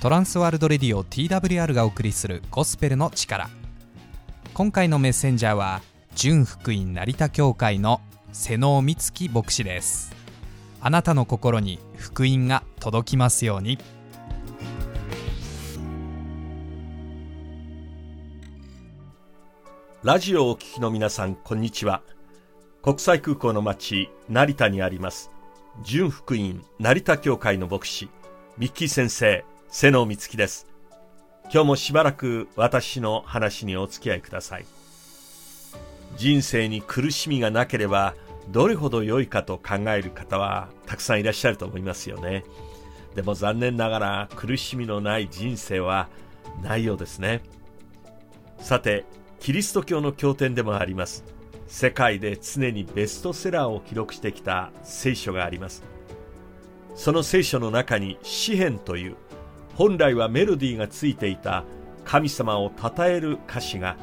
トランスワールドレディオ TWR がお送りするゴスペルの力。今回のメッセンジャーは純福音成田教会の瀬能美月牧師です。あなたの心に福音が届きますように。ラジオをお聞きの皆さんこんにちは。国際空港の町成田にあります純福音成田教会の牧師ミッキー先生。瀬能光希です。今日もしばらく私の話にお付き合いください。人生に苦しみがなければどれほど良いかと考える方はたくさんいらっしゃると思いますよね。でも残念ながら苦しみのない人生はないようですね。さてキリスト教の経典でもあります。世界で常にベストセラーを記録してきた聖書があります。その聖書の中に詩篇という本来はメロディーがついていた神様を称える歌詞が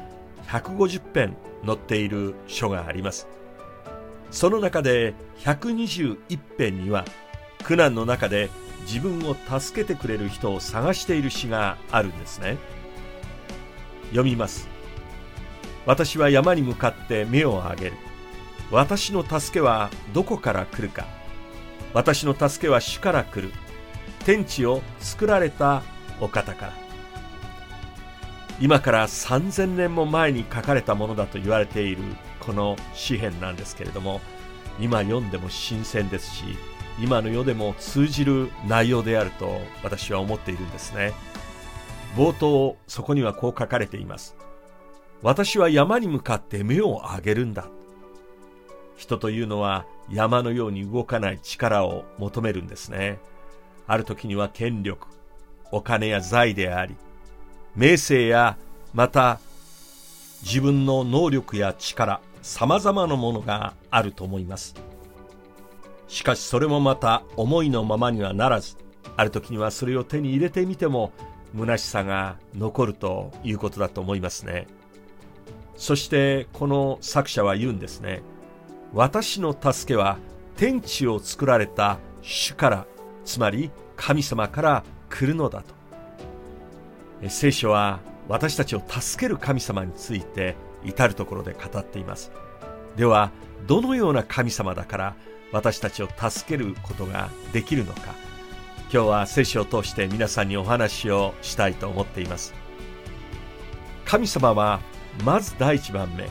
150編載っている書があります。その中で121編には苦難の中で自分を助けてくれる人を探している詩があるんですね。読みます。私は山に向かって目を上げる。私の助けはどこから来るか。私の助けは主から来る。天地を作られたお方から。今から3000年も前に書かれたものだと言われているこの詩篇なんですけれども今読んでも新鮮ですし今の世でも通じる内容であると私は思っているんですね。冒頭そこにはこう書かれています。私は山に向かって目を上げるんだ。人というのは山のように動かない力を求めるんですね。ある時には権力、お金や財であり、名声やまた自分の能力や力、様々なものがあると思います。しかしそれもまた思いのままにはならず、ある時にはそれを手に入れてみても虚しさが残るということだと思いますね。そしてこの作者は言うんですね。私の助けは天地を作られた主からつまり神様から来るのだと。聖書は私たちを助ける神様について至るところで語っています。ではどのような神様だから私たちを助けることができるのか。今日は聖書を通して皆さんにお話をしたいと思っています。神様はまず第一番目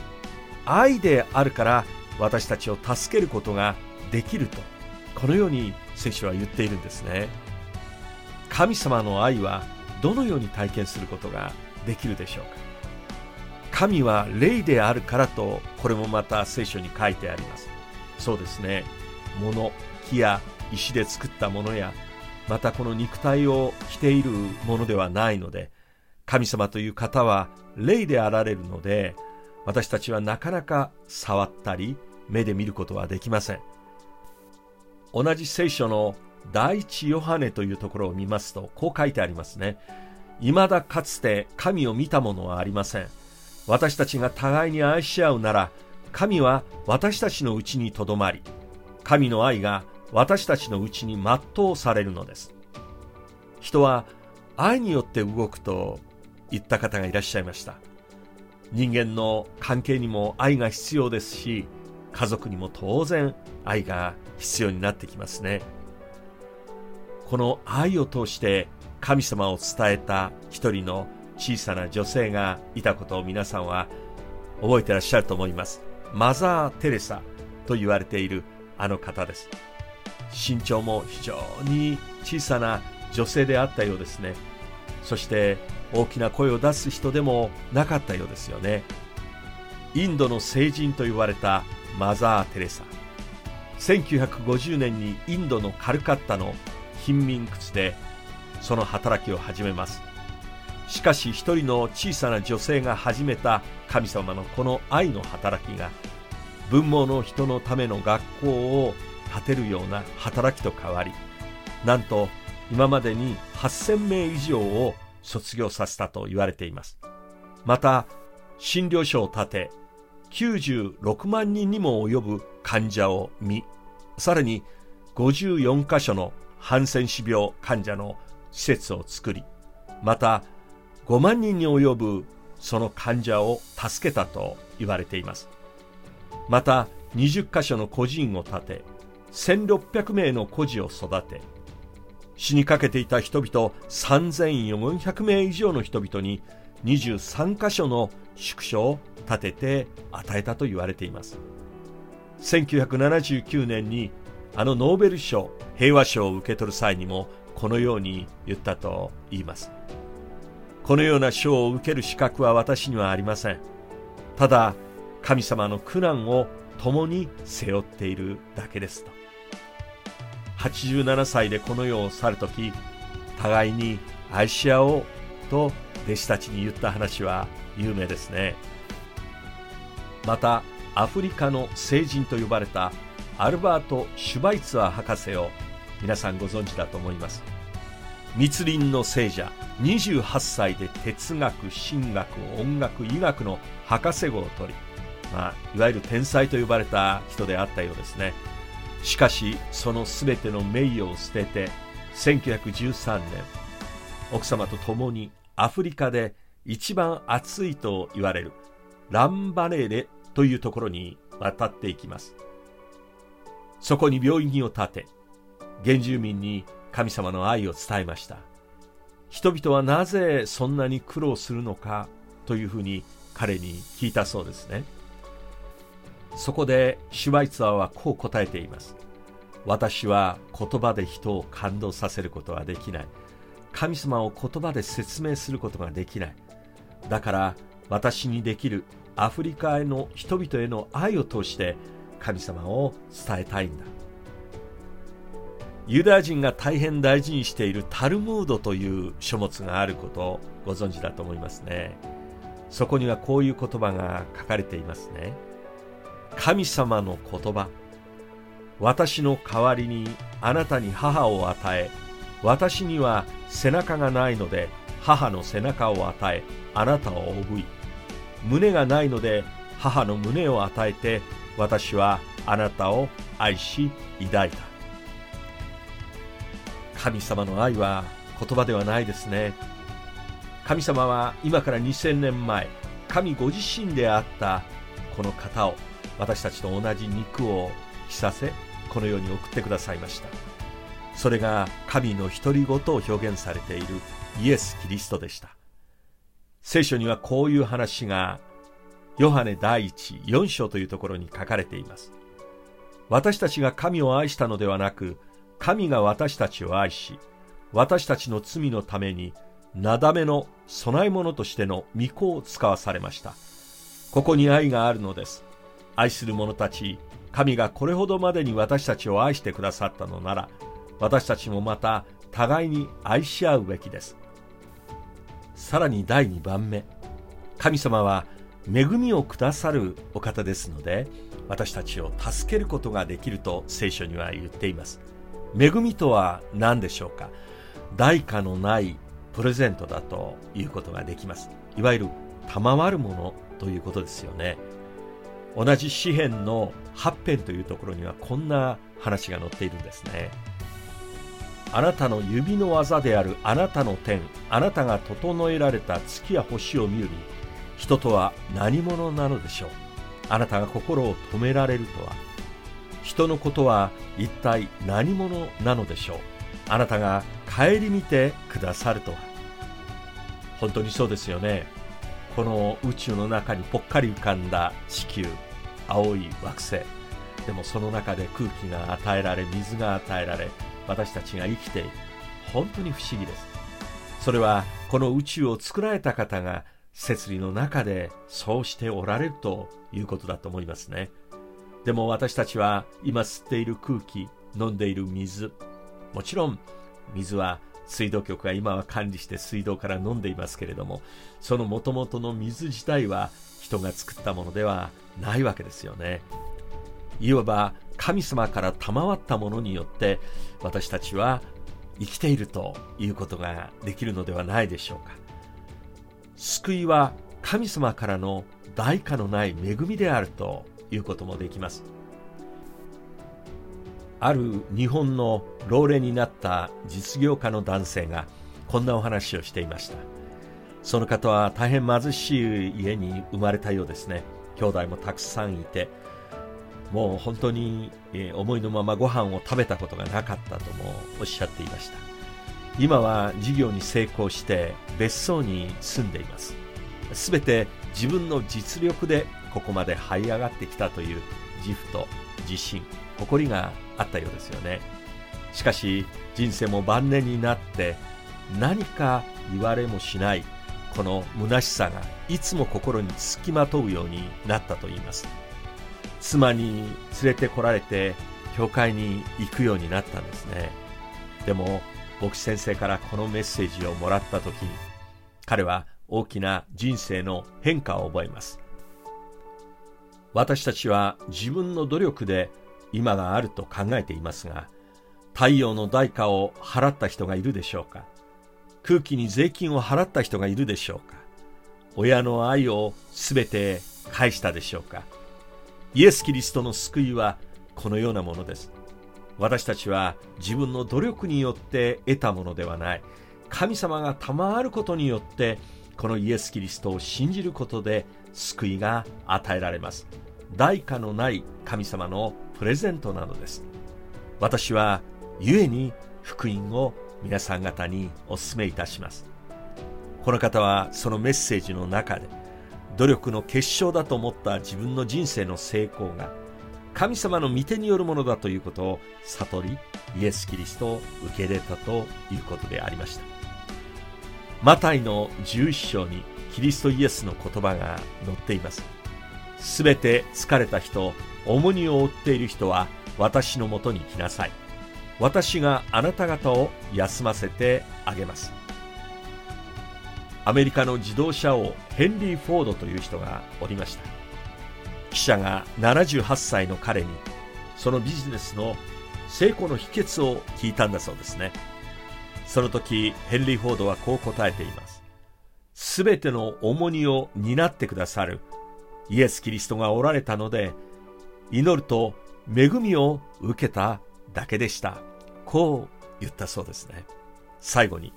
愛であるから私たちを助けることができると。このように聖書は言っているんですね。神様の愛はどのように体験することができるでしょうか？神は霊であるからとこれもまた聖書に書いてあります。そうですね。物木や石で作ったものやまたこの肉体を着ているものではないので神様という方は霊であられるので私たちはなかなか触ったり目で見ることはできません。同じ聖書の第一ヨハネというところを見ますと、こう書いてありますね。未だかつて神を見たものはありません。私たちが互いに愛し合うなら、神は私たちのうちにとどまり、神の愛が私たちのうちに全うされるのです。人は愛によって動くと言った方がいらっしゃいました。人間の関係にも愛が必要ですし、家族にも当然愛が必要になってきますね。この愛を通して神様を伝えた一人の小さな女性がいたことを皆さんは覚えてらっしゃると思います。マザー・テレサと言われているあの方です。身長も非常に小さな女性であったようですね。そして大きな声を出す人でもなかったようですよね。インドの聖人と言われたマザー・テレサ。1950年にインドのカルカッタの貧民窟でその働きを始めます。しかし一人の小さな女性が始めた神様のこの愛の働きが文盲の人のための学校を建てるような働きと変わりなんと今までに8000名以上を卒業させたと言われています。また診療所を建て96万人にも及ぶ患者を見、さらに54カ所のハンセン氏病患者の施設を作り、また5万人に及ぶその患者を助けたと言われています。また20カ所の孤児院を建て1600名の孤児を育て死にかけていた人々3400名以上の人々に23カ所の宿所を建てて与えたと言われています。1979年にあのノーベル賞平和賞を受け取る際にもこのように言ったと言います。このような賞を受ける資格は私にはありません。ただ神様の苦難を共に背負っているだけですと。87歳でこの世を去る時互いに愛し合おうと弟子たちに言った話は有名ですね。またアフリカの聖人と呼ばれたアルバート・シュバイツァー博士を皆さんご存知だと思います。密林の聖者28歳で哲学神学音楽医学の博士号を取り、まあ、いわゆる天才と呼ばれた人であったようですね。しかしその全ての名誉を捨てて1913年奥様と共にアフリカで一番暑いと言われるランバレーレというところに渡っていきます。そこに病院を建て原住民に神様の愛を伝えました。人々はなぜそんなに苦労するのかというふうに彼に聞いたそうですね。そこでシュバイツァーはこう答えています。私は言葉で人を感動させることはできない。神様を言葉で説明することができない。だから私にできるアフリカへの人々への愛を通して神様を伝えたいんだ。ユダヤ人が大変大事にしているタルムードという書物があることをご存知だと思いますね。そこにはこういう言葉が書かれていますね。神様の言葉。私の代わりにあなたに母を与え私には背中がないので母の背中を与えあなたをおぶい胸がないので母の胸を与えて私はあなたを愛し抱いた。神様の愛は言葉ではないですね。神様は今から2000年前神ご自身であったこの方を私たちと同じ肉を着させこの世に送ってくださいました。それが神の独り言を表現されているイエス・キリストでした。聖書にはこういう話がヨハネ第一4章というところに書かれています。私たちが神を愛したのではなく神が私たちを愛し私たちの罪のためになだめの供え物としての御子を使わされました。ここに愛があるのです。愛する者たち神がこれほどまでに私たちを愛してくださったのなら私たちもまた互いに愛し合うべきです。さらに第2番目。神様は恵みをくださるお方ですので私たちを助けることができると聖書には言っています。恵みとは何でしょうか？代価のないプレゼントだということができます。いわゆる賜るものということですよね。同じ詩篇の8編というところにはこんな話が載っているんですね。あなたの指の技であるあなたの天あなたが整えられた月や星を見る。に人とは何者なのでしょう。あなたが心を止められるとは。人のことは一体何者なのでしょう。あなたが顧みてくださるとは。本当にそうですよね。この宇宙の中にぽっかり浮かんだ地球青い惑星。でもその中で空気が与えられ水が与えられ私たちが生きている。本当に不思議です。それはこの宇宙を作られた方が摂理の中でそうしておられるということだと思いますね。でも私たちは今吸っている空気飲んでいる水。もちろん水は水道局が今は管理して水道から飲んでいますけれどもその元々の水自体は人が作ったものではないわけですよね。いわば神様から賜ったものによって私たちは生きているということができるのではないでしょうか。救いは神様からの代価のない恵みであるということもできます。ある日本の老齢になった実業家の男性がこんなお話をしていました。その方は大変貧しい家に生まれたようですね。兄弟もたくさんいてもう本当に、え思いのままご飯を食べたことがなかったともおっしゃっていました。今は事業に成功して別荘に住んでいます。すべて自分の実力でここまで這い上がってきたという自負と自信誇りがあったようですよね。しかし人生も晩年になって何か言われもしないこの虚しさがいつも心につきまとうようになったと言います。妻に連れてこられて教会に行くようになったんですね。でも牧師先生からこのメッセージをもらった時に彼は大きな人生の変化を覚えます。私たちは自分の努力で今があると考えていますが太陽の代価を払った人がいるでしょうか。空気に税金を払った人がいるでしょうか。親の愛をすべて返したでしょうか。イエス・キリストの救いはこのようなものです。私たちは自分の努力によって得たものではない。神様が賜ることによってこのイエス・キリストを信じることで救いが与えられます。代価のない神様のプレゼントなのです。私は故に福音を皆さん方にお勧めいたします。この方はそのメッセージの中で努力の結晶だと思った自分の人生の成功が神様の御手によるものだということを悟りイエス・キリストを受け入れたということでありました。マタイの11章にキリストイエスの言葉が載っています。すべて疲れた人重荷を負っている人は私のもとに来なさい。私があなた方を休ませてあげます。アメリカの自動車王ヘンリー・フォードという人がおりました。記者が78歳の彼にそのビジネスの成功の秘訣を聞いたんだそうですね。その時ヘンリー・フォードはこう答えています。すべての重荷を担ってくださるイエス・キリストがおられたので祈ると恵みを受けただけでした。こう言ったそうですね。最後に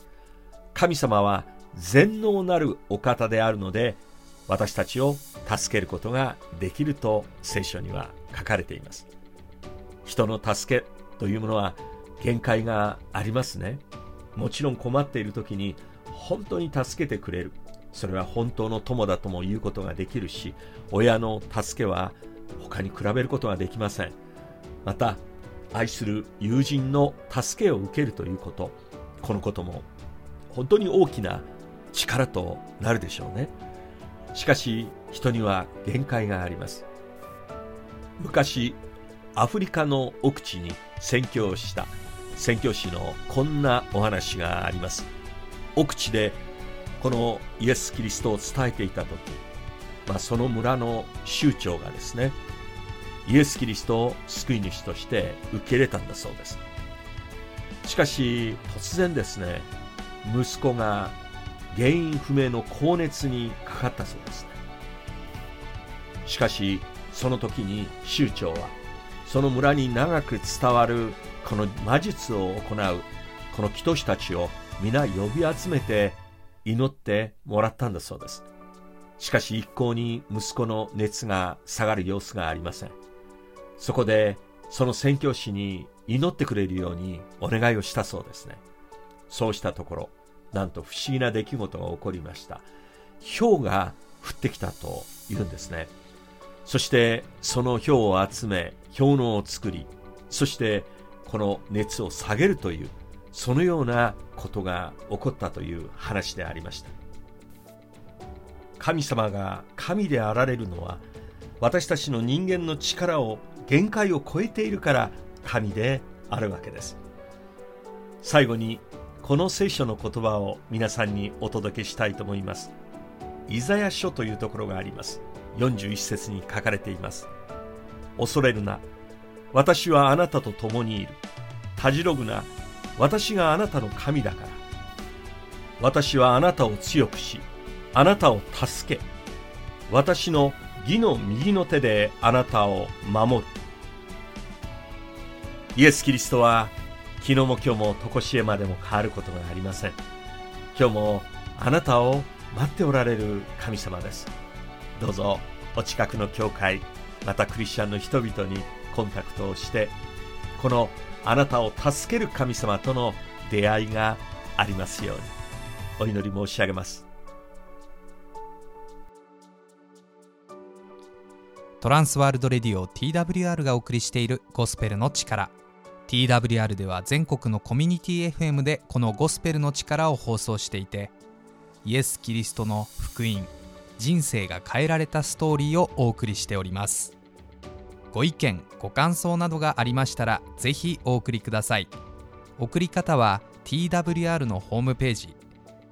神様は全能なるお方であるので私たちを助けることができると聖書には書かれています。人の助けというものは限界がありますね。もちろん困っている時に本当に助けてくれる。それは本当の友だとも言うことができるし親の助けは他に比べることができません。また愛する友人の助けを受けるということ。このことも本当に大きな力となるでしょうね。しかし人には限界があります。昔アフリカの奥地に宣教した宣教師のこんなお話があります。奥地でこのイエス・キリストを伝えていた時、まあ、その村の酋長がですねイエス・キリストを救い主として受け入れたんだそうです。しかし突然ですね息子が原因不明の高熱にかかったそうです。しかしその時に酋長はその村に長く伝わるこの魔術を行うこの祈祷師たちを皆呼び集めて祈ってもらったんだそうです。しかし一向に息子の熱が下がる様子がありません。そこでその宣教師に祈ってくれるようにお願いをしたそうですね。そうしたところなんと不思議な出来事が起こりました。氷が降ってきたというんですね。そしてその氷を集め氷のを作りそしてこの熱を下げるというそのようなことが起こったという話でありました。神様が神であられるのは私たちの人間の力を限界を超えているから神であるわけです。最後にこの聖書の言葉を皆さんにお届けしたいと思います。イザヤ書というところがあります。41節に書かれています。恐れるな。私はあなたと共にいる。たじろぐな。私があなたの神だから。私はあなたを強くしあなたを助け。私の義の右の手であなたを守る。イエス・キリストは昨日も今日も常しえまでも変わることがありません。今日もあなたを待っておられる神様です。どうぞお近くの教会またクリスチャンの人々にコンタクトをしてこのあなたを助ける神様との出会いがありますようにお祈り申し上げます。トランスワールドレディオ TWR がお送りしているゴスペルの力。TWR では全国のコミュニティ FM でこのゴスペルの力を放送していてイエス・キリストの福音人生が変えられたストーリーをお送りしております。ご意見ご感想などがありましたらぜひお送りください。送り方は TWR のホームページ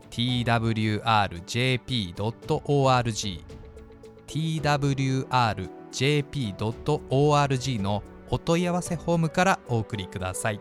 twrjp.org twrjp.org のお問い合わせフォームからお送りください。